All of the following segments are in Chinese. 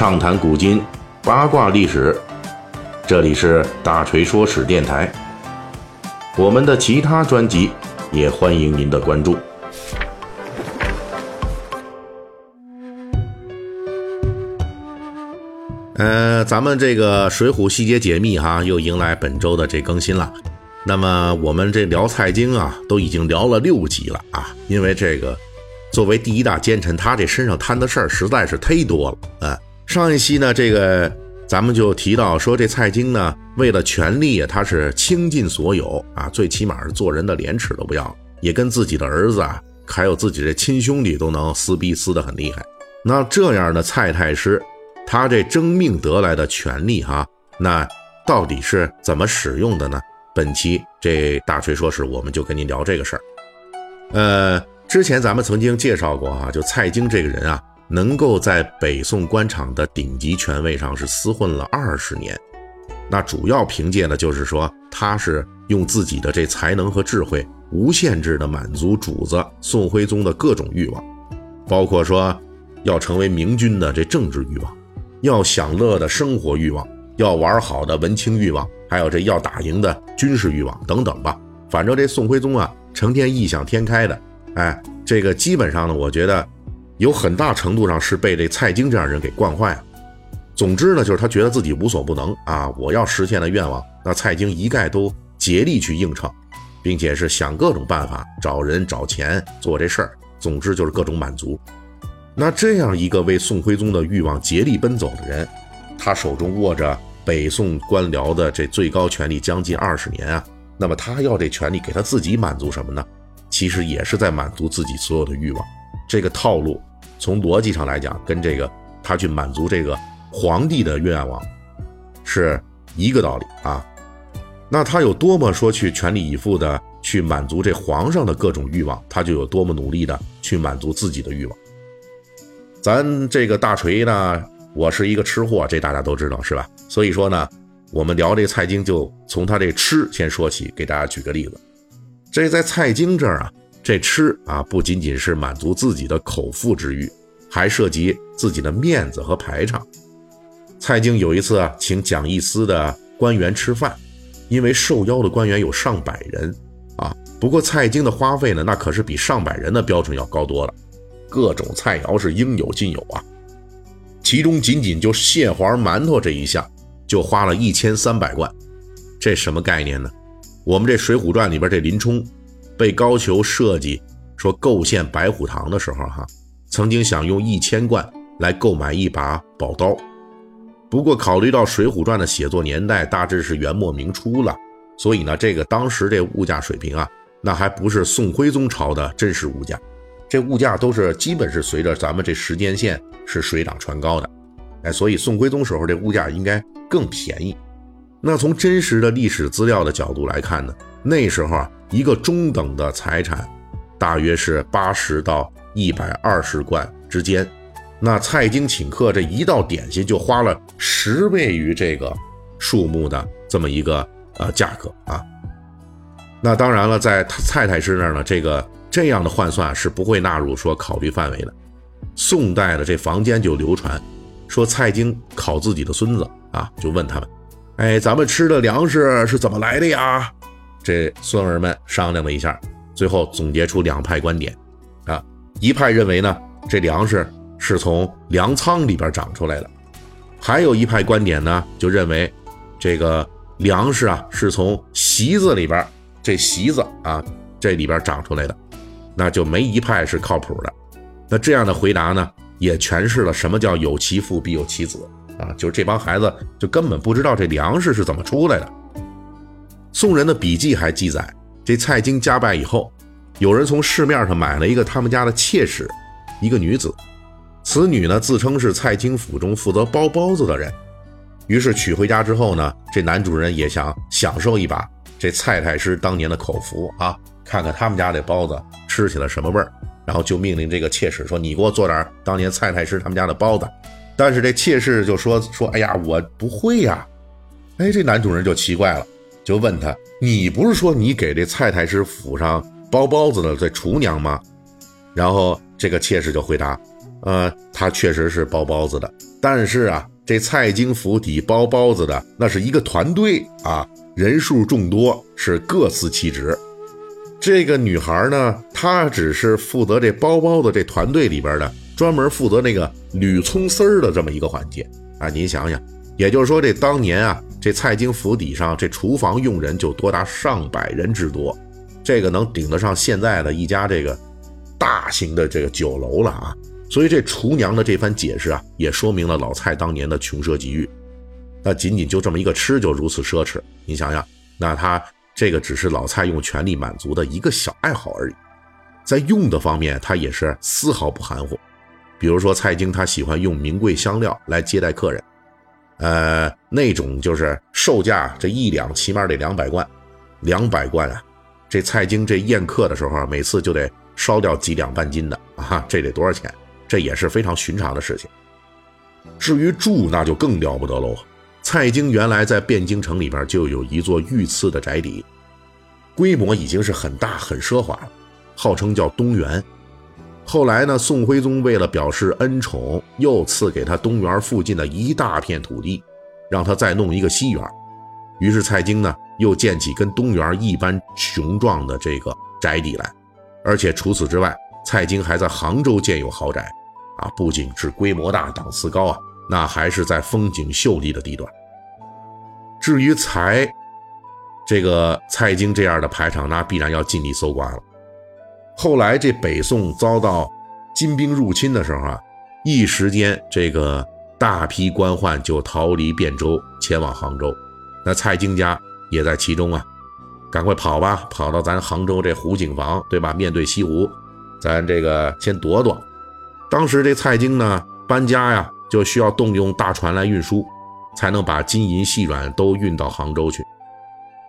畅谈古今，八卦历史。这里是大锤说史电台。我们的其他专辑也欢迎您的关注。呃，咱们这个《水浒细节解密》哈，又迎来本周的这更新了。那么我们这聊蔡京啊，都已经聊了六集了啊，因为这个作为第一大奸臣，他这身上摊的事儿实在是忒多了啊。上一期呢，这个咱们就提到说，这蔡京呢，为了权力，他是倾尽所有啊，最起码是做人的廉耻都不要，也跟自己的儿子啊，还有自己的亲兄弟都能撕逼撕得很厉害。那这样的蔡太师，他这争命得来的权力哈，那到底是怎么使用的呢？本期这大锤说史，我们就跟您聊这个事儿。呃，之前咱们曾经介绍过啊，就蔡京这个人啊，能够在北宋官场的顶级权位上是厮混了二十年，那主要凭借的就是说，他是用自己的这才能和智慧，无限制的满足主子宋徽宗的各种欲望，包括说要成为明君的这政治欲望，要享乐的生活欲望。要玩好的文青欲望，还有这要打赢的军事欲望等等吧。反正这宋徽宗啊，成天异想天开的，哎，这个基本上呢，我觉得有很大程度上是被这蔡京这样人给惯坏了。总之呢，就是他觉得自己无所不能啊，我要实现的愿望，那蔡京一概都竭力去应承，并且是想各种办法找人找钱做这事儿。总之就是各种满足。那这样一个为宋徽宗的欲望竭力奔走的人，他手中握着。北宋官僚的这最高权力将近二十年啊，那么他要这权力给他自己满足什么呢？其实也是在满足自己所有的欲望。这个套路从逻辑上来讲，跟这个他去满足这个皇帝的愿望是一个道理啊。那他有多么说去全力以赴的去满足这皇上的各种欲望，他就有多么努力的去满足自己的欲望。咱这个大锤呢？我是一个吃货，这大家都知道是吧？所以说呢，我们聊这蔡京就从他这吃先说起，给大家举个例子。这在蔡京这儿啊，这吃啊不仅仅是满足自己的口腹之欲，还涉及自己的面子和排场。蔡京有一次啊，请蒋义司的官员吃饭，因为受邀的官员有上百人啊。不过蔡京的花费呢，那可是比上百人的标准要高多了，各种菜肴是应有尽有啊。其中仅仅就蟹黄馒头这一项，就花了一千三百贯，这什么概念呢？我们这《水浒传》里边这林冲，被高俅设计说构陷白虎堂的时候，哈，曾经想用一千贯来购买一把宝刀。不过考虑到《水浒传》的写作年代大致是元末明初了，所以呢，这个当时这物价水平啊，那还不是宋徽宗朝的真实物价。这物价都是基本是随着咱们这时间线是水涨船高的，哎，所以宋徽宗时候这物价应该更便宜。那从真实的历史资料的角度来看呢，那时候啊，一个中等的财产大约是八十到一百二十贯之间。那蔡京请客这一道点心就花了十倍于这个数目的这么一个呃价格啊。那当然了，在蔡太师那儿呢，这个。这样的换算是不会纳入说考虑范围的。宋代的这房间就流传，说蔡京考自己的孙子啊，就问他们：“哎，咱们吃的粮食是怎么来的呀？”这孙儿们商量了一下，最后总结出两派观点。一派认为呢，这粮食是从粮仓里边长出来的；还有一派观点呢，就认为这个粮食啊是从席子里边这席子啊这里边长出来的。那就没一派是靠谱的。那这样的回答呢，也诠释了什么叫有其父必有其子啊，就是这帮孩子就根本不知道这粮食是怎么出来的。宋人的笔记还记载，这蔡京家败以后，有人从市面上买了一个他们家的妾室，一个女子。此女呢，自称是蔡京府中负责包包子的人。于是娶回家之后呢，这男主人也想享受一把这蔡太师当年的口福啊。看看他们家这包子吃起来什么味儿，然后就命令这个妾室说：“你给我做点当年蔡太师他们家的包子。”但是这妾室就说：“说哎呀，我不会呀。”哎，这男主人就奇怪了，就问他：“你不是说你给这蔡太师府上包包子的这厨娘吗？”然后这个妾室就回答：“呃，她确实是包包子的。但是啊，这蔡京府邸包包子的那是一个团队啊，人数众多，是各司其职。这个女孩呢，她只是负责这包包子这团队里边的，专门负责那个捋葱丝儿的这么一个环节啊。您想想，也就是说，这当年啊，这蔡京府邸上这厨房用人就多达上百人之多，这个能顶得上现在的一家这个大型的这个酒楼了啊。所以这厨娘的这番解释啊，也说明了老蔡当年的穷奢极欲。那仅仅就这么一个吃就如此奢侈，你想想，那他。这个只是老蔡用权力满足的一个小爱好而已，在用的方面，他也是丝毫不含糊。比如说，蔡京他喜欢用名贵香料来接待客人，呃，那种就是售价这一两起码得两百贯，两百贯啊！这蔡京这宴客的时候，每次就得烧掉几两半斤的啊，这得多少钱？这也是非常寻常的事情。至于住，那就更了不得喽。蔡京原来在汴京城里边就有一座御赐的宅邸，规模已经是很大很奢华了，号称叫东园。后来呢，宋徽宗为了表示恩宠，又赐给他东园附近的一大片土地，让他再弄一个西园。于是蔡京呢，又建起跟东园一般雄壮的这个宅邸来。而且除此之外，蔡京还在杭州建有豪宅，啊，不仅是规模大、档次高啊。那还是在风景秀丽的地段。至于财，这个蔡京这样的排场，那必然要尽力搜刮了。后来这北宋遭到金兵入侵的时候啊，一时间这个大批官宦就逃离汴州，前往杭州。那蔡京家也在其中啊，赶快跑吧，跑到咱杭州这湖景房，对吧？面对西湖，咱这个先躲躲。当时这蔡京呢，搬家呀。就需要动用大船来运输，才能把金银细软都运到杭州去。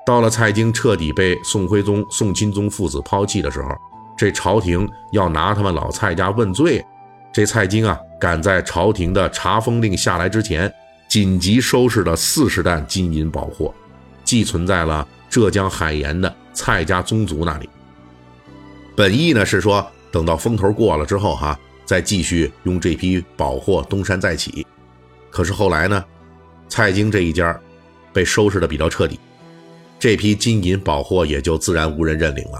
到了蔡京彻底被宋徽宗、宋钦宗父子抛弃的时候，这朝廷要拿他们老蔡家问罪。这蔡京啊，赶在朝廷的查封令下来之前，紧急收拾了四十担金银宝货，寄存在了浙江海盐的蔡家宗族那里。本意呢是说，等到风头过了之后，哈。再继续用这批宝货东山再起，可是后来呢，蔡京这一家被收拾的比较彻底，这批金银宝货也就自然无人认领了。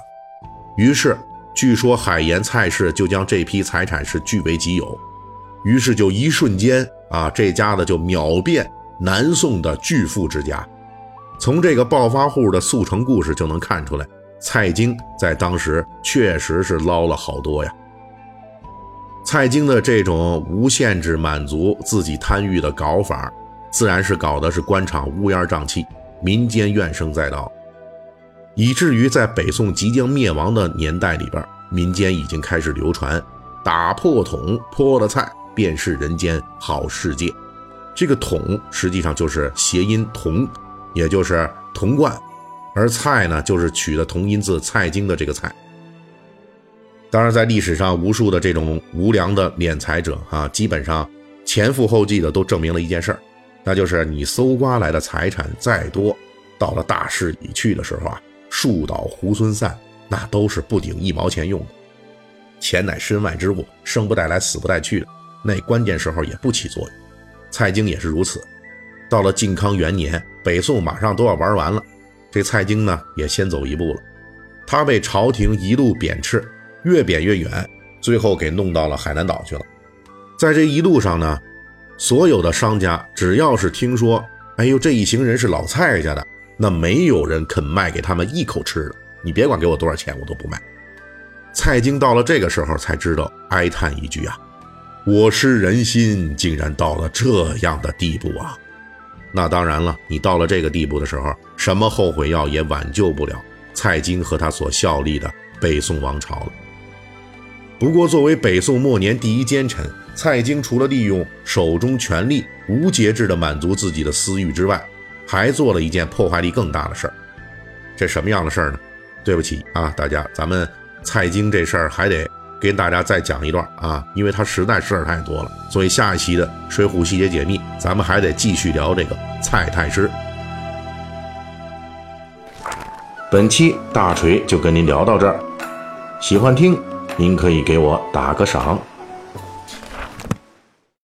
于是，据说海盐蔡氏就将这批财产是据为己有，于是就一瞬间啊，这家子就秒变南宋的巨富之家。从这个暴发户的速成故事就能看出来，蔡京在当时确实是捞了好多呀。蔡京的这种无限制满足自己贪欲的搞法，自然是搞的是官场乌烟瘴气，民间怨声载道，以至于在北宋即将灭亡的年代里边，民间已经开始流传“打破桶泼了菜，便是人间好世界”。这个“桶”实际上就是谐音“铜”，也就是铜罐，而“菜”呢，就是取的同音字“蔡京”的这个“菜”。当然，在历史上，无数的这种无良的敛财者啊，基本上前赴后继的都证明了一件事儿，那就是你搜刮来的财产再多，到了大势已去的时候啊，树倒猢狲散，那都是不顶一毛钱用的。钱乃身外之物，生不带来，死不带去的，那关键时候也不起作用。蔡京也是如此。到了靖康元年，北宋马上都要玩完了，这蔡京呢也先走一步了，他被朝廷一路贬斥。越贬越远，最后给弄到了海南岛去了。在这一路上呢，所有的商家只要是听说，哎呦这一行人是老蔡家的，那没有人肯卖给他们一口吃的。你别管给我多少钱，我都不卖。蔡京到了这个时候才知道，哀叹一句啊：“我失人心，竟然到了这样的地步啊！”那当然了，你到了这个地步的时候，什么后悔药也挽救不了蔡京和他所效力的北宋王朝了。不过，作为北宋末年第一奸臣，蔡京除了利用手中权力无节制地满足自己的私欲之外，还做了一件破坏力更大的事儿。这什么样的事儿呢？对不起啊，大家，咱们蔡京这事儿还得跟大家再讲一段啊，因为他实在事儿太多了。所以下一期的《水浒细节解密》，咱们还得继续聊这个蔡太师。本期大锤就跟您聊到这儿，喜欢听。您可以给我打个赏。